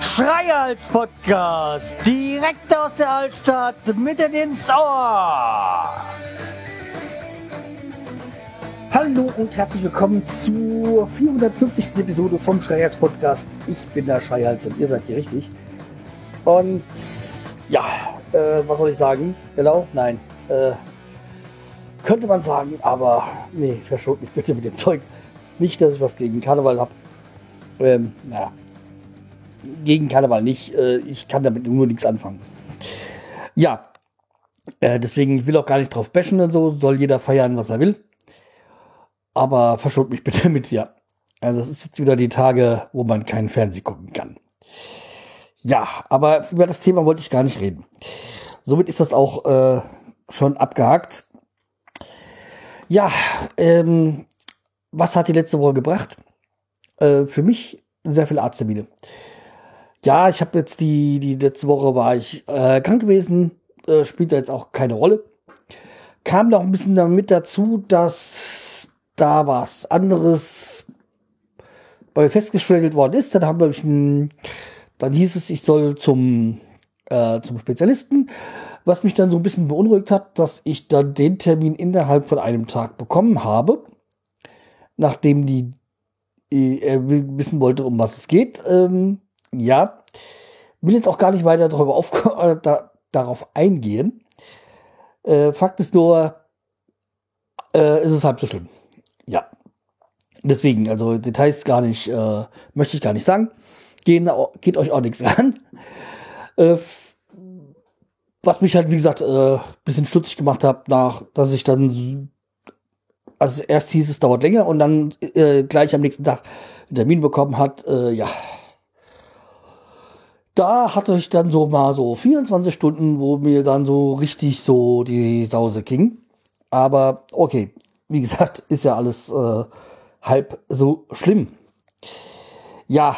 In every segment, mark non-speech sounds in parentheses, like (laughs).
Schreihals Podcast, direkt aus der Altstadt, mitten ins Ohr. Hallo und herzlich willkommen zur 450. Episode vom Schreihals Podcast. Ich bin der Schreihals und ihr seid hier richtig. Und ja, äh, was soll ich sagen? Genau? Nein. Äh, könnte man sagen, aber nee, verschont mich bitte mit dem Zeug. Nicht, dass ich was gegen Karneval habe. Ähm, naja, gegen Karneval nicht. Äh, ich kann damit nur nichts anfangen. Ja, äh, deswegen, ich will auch gar nicht drauf bashen und so. Soll jeder feiern, was er will. Aber verschont mich bitte (laughs) mit, ja. Also das ist jetzt wieder die Tage, wo man keinen Fernsehen gucken kann. Ja, aber über das Thema wollte ich gar nicht reden. Somit ist das auch äh, schon abgehakt. Ja, ähm, was hat die letzte Woche gebracht? Äh, für mich sehr viele Arzttermine. Ja, ich habe jetzt die, die letzte Woche war ich äh, krank gewesen, äh, spielt da jetzt auch keine Rolle. Kam noch ein bisschen damit dazu, dass da was anderes bei mir festgestellt worden ist. Dann haben wir ein, dann hieß es, ich soll zum, äh, zum Spezialisten, was mich dann so ein bisschen beunruhigt hat, dass ich dann den Termin innerhalb von einem Tag bekommen habe, nachdem die äh, wissen wollte, um was es geht. Ähm, ja, will jetzt auch gar nicht weiter darüber auf, äh, da, darauf eingehen. Äh, Fakt ist nur, äh, ist es halb so schlimm. Ja. Deswegen, also Details gar nicht, äh, möchte ich gar nicht sagen. Gehen, geht euch auch nichts (laughs) an. Äh, was mich halt, wie gesagt, äh, bisschen stutzig gemacht hat, nach, dass ich dann, also erst hieß es dauert länger und dann äh, gleich am nächsten Tag einen Termin bekommen hat, äh, ja, da hatte ich dann so mal so 24 Stunden, wo mir dann so richtig so die Sause ging. Aber okay, wie gesagt, (laughs) ist ja alles äh, halb so schlimm. Ja,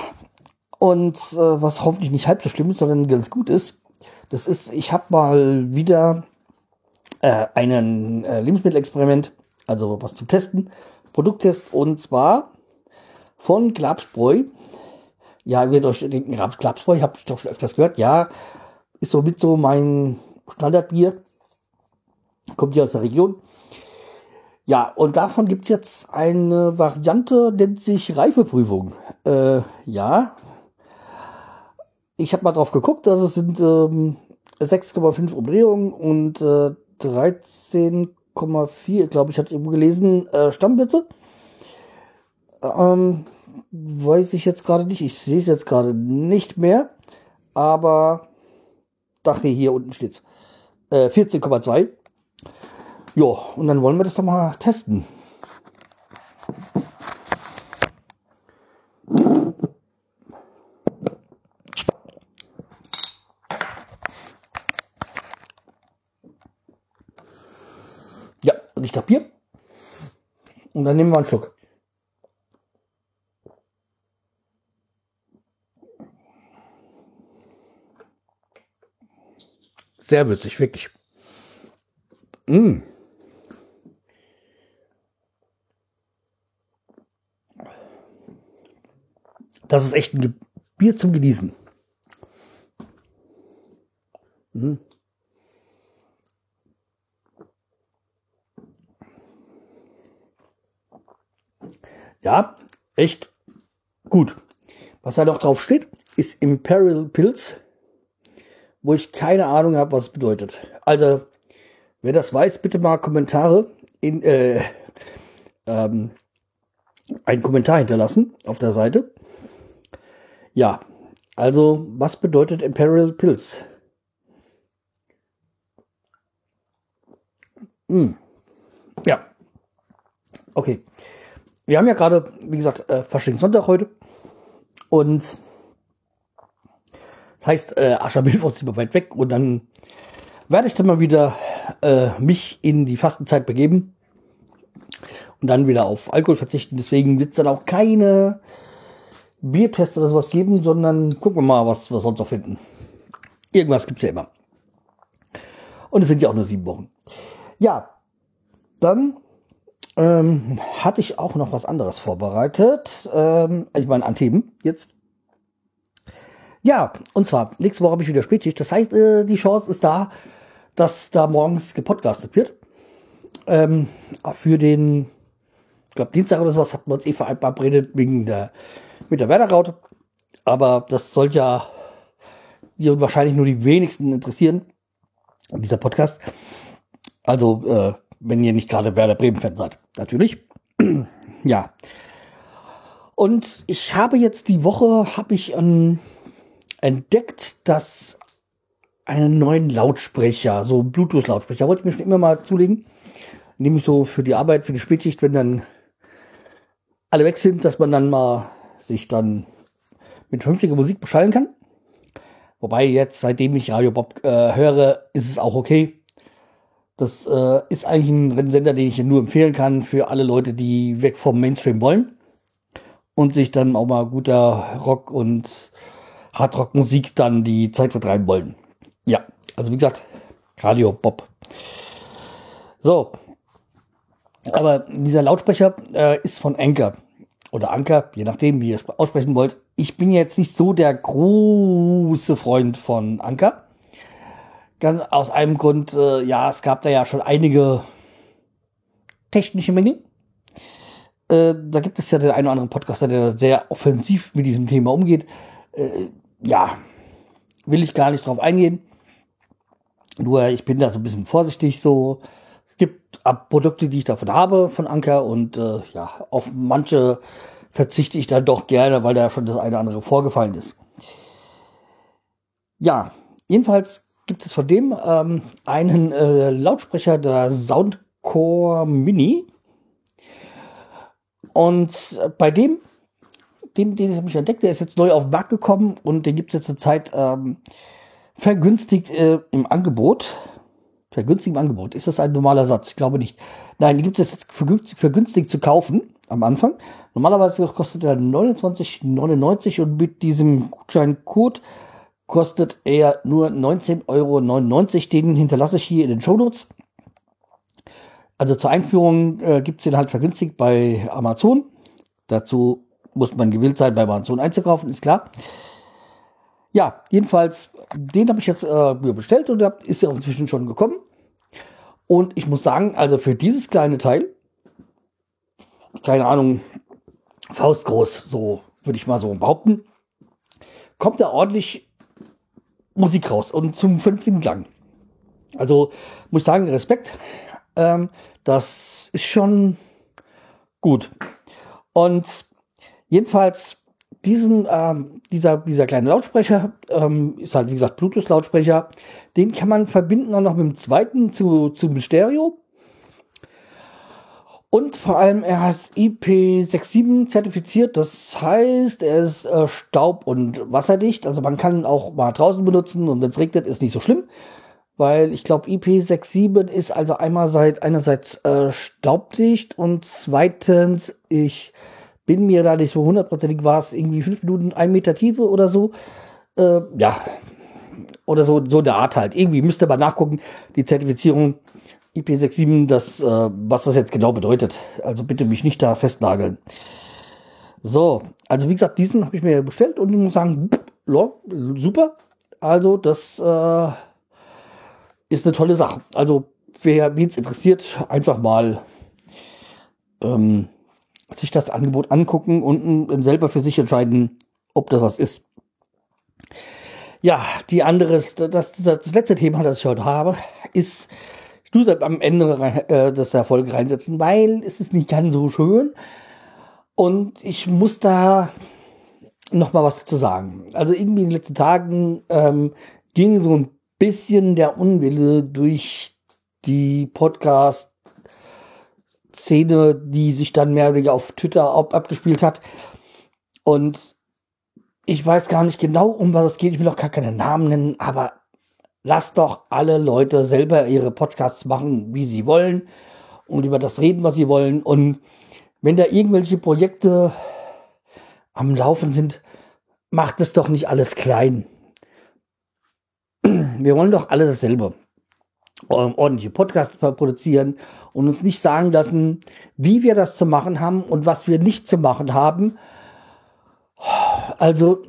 und äh, was hoffentlich nicht halb so schlimm ist, sondern ganz gut ist, das ist, ich habe mal wieder äh, einen äh, Lebensmittelexperiment, also was zu testen, Produkttest, und zwar von Glabsbräu ja, ihr werdet euch denken, Klapsbräu, ich habe doch schon öfters gehört. Ja, ist so mit so mein Standardbier. Kommt hier aus der Region. Ja, und davon gibt's jetzt eine Variante, nennt sich Reifeprüfung. Äh, ja. Ich habe mal drauf geguckt, also es sind ähm, 6,5 Umdrehungen und äh, 13,4, glaube ich, hatte ich irgendwo gelesen, äh, Stammbitze. Ähm, weiß ich jetzt gerade nicht. Ich sehe es jetzt gerade nicht mehr. Aber dachte hier unten steht's. Äh, 14,2. Ja, und dann wollen wir das doch mal testen. Ja, und ich hier. Und dann nehmen wir einen Schluck. Sehr würzig, wirklich. Mm. Das ist echt ein Bier zum Genießen. Mm. Ja, echt gut. Was da noch drauf steht, ist Imperial Pills wo ich keine Ahnung habe, was es bedeutet. Also, wer das weiß, bitte mal Kommentare in äh, ähm, einen Kommentar hinterlassen auf der Seite. Ja, also was bedeutet Imperial Pills? Hm. Ja. Okay. Wir haben ja gerade, wie gesagt, äh, Faschingssonntag heute. Und Heißt, äh, Aschermittwoch ist immer weit weg und dann werde ich dann mal wieder äh, mich in die Fastenzeit begeben und dann wieder auf Alkohol verzichten. Deswegen wird es dann auch keine Biertests oder sowas geben, sondern gucken wir mal, was wir sonst noch finden. Irgendwas gibt's ja immer. Und es sind ja auch nur sieben Wochen. Ja, gestern ähm, hatte ich auch noch was anderes vorbereitet. Ähm, ich meine, an Themen jetzt. Ja, und zwar, nächste Woche habe ich wieder Spätschicht. Das heißt, äh, die Chance ist da, dass da morgens gepodcastet wird. Ähm, für den, ich glaube, Dienstag oder sowas hatten wir uns eh verabredet wegen der, mit der Werderraute. Aber das sollte ja wahrscheinlich nur die wenigsten interessieren, dieser Podcast. Also, äh, wenn ihr nicht gerade Werder Bremen-Fan seid, natürlich. (clears throat) ja. Und ich habe jetzt die Woche, habe ich ähm, entdeckt, dass einen neuen Lautsprecher, so Bluetooth-Lautsprecher, wollte ich mir schon immer mal zulegen. Nehme ich so für die Arbeit, für die Spätschicht, wenn dann alle weg sind, dass man dann mal sich dann mit vernünftiger Musik beschallen kann. Wobei jetzt, seitdem ich Radio Bob äh, höre, ist es auch okay. Das äh, ist eigentlich ein Sender, den ich nur empfehlen kann für alle Leute, die weg vom Mainstream wollen und sich dann auch mal guter Rock und Hardrock-Musik dann die Zeit vertreiben wollen. Ja, also wie gesagt, Radio Bob. So. Aber dieser Lautsprecher äh, ist von Anker oder Anker, je nachdem, wie ihr aussprechen wollt. Ich bin jetzt nicht so der große Freund von Anker. Ganz aus einem Grund, äh, ja, es gab da ja schon einige technische Mängel. Äh, da gibt es ja den einen oder anderen Podcaster, der sehr offensiv mit diesem Thema umgeht. Äh, ja, will ich gar nicht drauf eingehen. Nur ich bin da so ein bisschen vorsichtig so. Es gibt Produkte, die ich davon habe, von Anker und äh, ja, auf manche verzichte ich dann doch gerne, weil da schon das eine oder andere vorgefallen ist. Ja, jedenfalls gibt es von dem ähm, einen äh, Lautsprecher der Soundcore Mini. Und bei dem, den, den habe ich entdeckt, der ist jetzt neu auf den Markt gekommen und den gibt es jetzt zur Zeit ähm, vergünstigt äh, im Angebot. Vergünstigt im Angebot. Ist das ein normaler Satz? Ich glaube nicht. Nein, die gibt es jetzt vergünstigt, vergünstigt zu kaufen am Anfang. Normalerweise kostet er 29,99 und mit diesem Gutscheincode kostet er nur 19,99 Euro. Den hinterlasse ich hier in den Show Notes. Also zur Einführung äh, gibt es den halt vergünstigt bei Amazon. Dazu muss man gewillt sein, bei Amazon einzukaufen, ist klar. Ja, jedenfalls, den habe ich jetzt äh, bestellt und ist ja inzwischen schon gekommen. Und ich muss sagen, also für dieses kleine Teil, keine Ahnung, faustgroß, so würde ich mal so behaupten, kommt da ordentlich Musik raus und zum vernünftigen Klang. Also muss ich sagen, Respekt. Ähm, das ist schon gut. Und jedenfalls diesen, ähm, dieser, dieser kleine Lautsprecher ähm, ist halt wie gesagt Bluetooth-Lautsprecher. Den kann man verbinden auch noch mit dem zweiten zu, zum Stereo. Und vor allem, er ist IP67 zertifiziert. Das heißt, er ist äh, staub- und wasserdicht. Also man kann ihn auch mal draußen benutzen und wenn es regnet, ist nicht so schlimm. Weil ich glaube, IP67 ist also einmal seit, einerseits äh, staubdicht und zweitens, ich bin mir da nicht so hundertprozentig, war es irgendwie fünf Minuten, ein Meter Tiefe oder so. Äh, ja, oder so, so der Art halt. Irgendwie müsste man nachgucken, die Zertifizierung IP67, das, äh, was das jetzt genau bedeutet. Also bitte mich nicht da festnageln. So, also wie gesagt, diesen habe ich mir bestellt und ich muss sagen, super. Also das äh, ist eine tolle Sache. Also wer es interessiert, einfach mal ähm, sich das Angebot angucken und ähm, selber für sich entscheiden, ob das was ist. Ja, die andere, das, das, das letzte Thema, das ich heute habe, ist es am Ende äh, des Erfolgs reinsetzen, weil es ist nicht ganz so schön. Und ich muss da noch mal was zu sagen. Also irgendwie in den letzten Tagen ähm, ging so ein bisschen der Unwille durch die Podcast Szene, die sich dann mehr oder weniger auf Twitter ab abgespielt hat. Und ich weiß gar nicht genau, um was es geht. Ich will auch gar keine Namen nennen, aber lasst doch alle Leute selber ihre Podcasts machen, wie sie wollen und über das reden, was sie wollen. Und wenn da irgendwelche Projekte am Laufen sind, macht es doch nicht alles klein. Wir wollen doch alle dasselbe. ähm, ordentliche Podcasts produzieren und uns nicht sagen lassen, wie wir das zu machen haben und was wir nicht zu machen haben. Also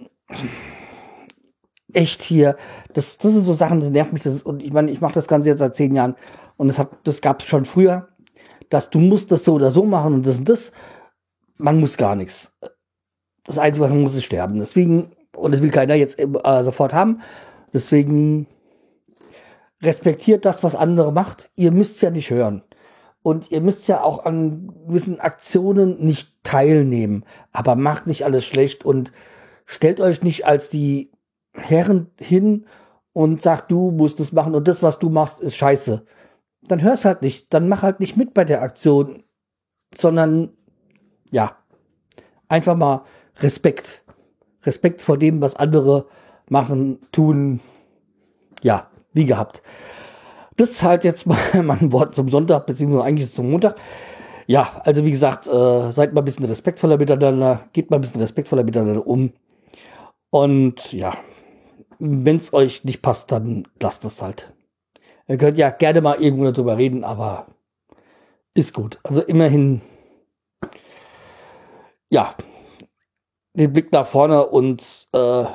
echt hier, das, das sind so Sachen, das nervt mich. Das, und ich meine, ich mache das Ganze jetzt seit zehn Jahren und das, hat, das gab es schon früher, dass du musst das so oder so machen und das und das. Man muss gar nichts. Das Einzige, was man muss, ist sterben. Deswegen, und das will keiner jetzt äh, sofort haben. Deswegen respektiert das, was andere macht. Ihr müsst ja nicht hören. Und ihr müsst ja auch an gewissen Aktionen nicht teilnehmen. Aber macht nicht alles schlecht und stellt euch nicht als die Herren hin und sagt, du musst es machen und das, was du machst, ist scheiße. Dann hör's halt nicht. Dann mach halt nicht mit bei der Aktion, sondern ja, einfach mal Respekt. Respekt vor dem, was andere machen, tun. Ja, wie gehabt. Das ist halt jetzt (laughs) mal mein Wort zum Sonntag, beziehungsweise eigentlich zum Montag. Ja, also wie gesagt, äh, seid mal ein bisschen respektvoller miteinander, geht mal ein bisschen respektvoller miteinander um. Und ja, wenn es euch nicht passt, dann lasst es halt. Ihr könnt ja gerne mal irgendwo darüber reden, aber ist gut. Also immerhin, ja, den Blick nach vorne und äh,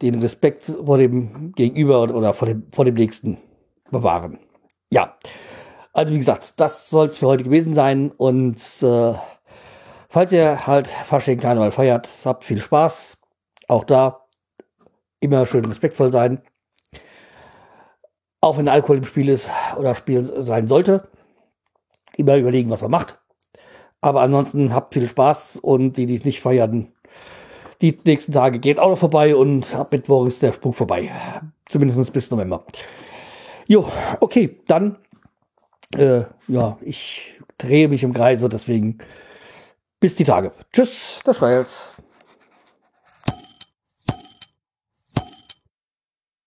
den Respekt vor dem Gegenüber oder vor dem, vor dem Nächsten bewahren. Ja, also wie gesagt, das soll es für heute gewesen sein und äh, falls ihr halt Fasching Karneval feiert, habt viel Spaß. Auch da immer schön respektvoll sein. Auch wenn Alkohol im Spiel ist oder Spiel sein sollte. Immer überlegen, was man macht. Aber ansonsten habt viel Spaß und die, die es nicht feiern, die nächsten Tage geht auch noch vorbei und ab Mittwoch ist der Spuk vorbei. Zumindest bis November. Jo, okay, dann, äh, ja, ich drehe mich im Kreise, deswegen bis die Tage. Tschüss, der Schreihals.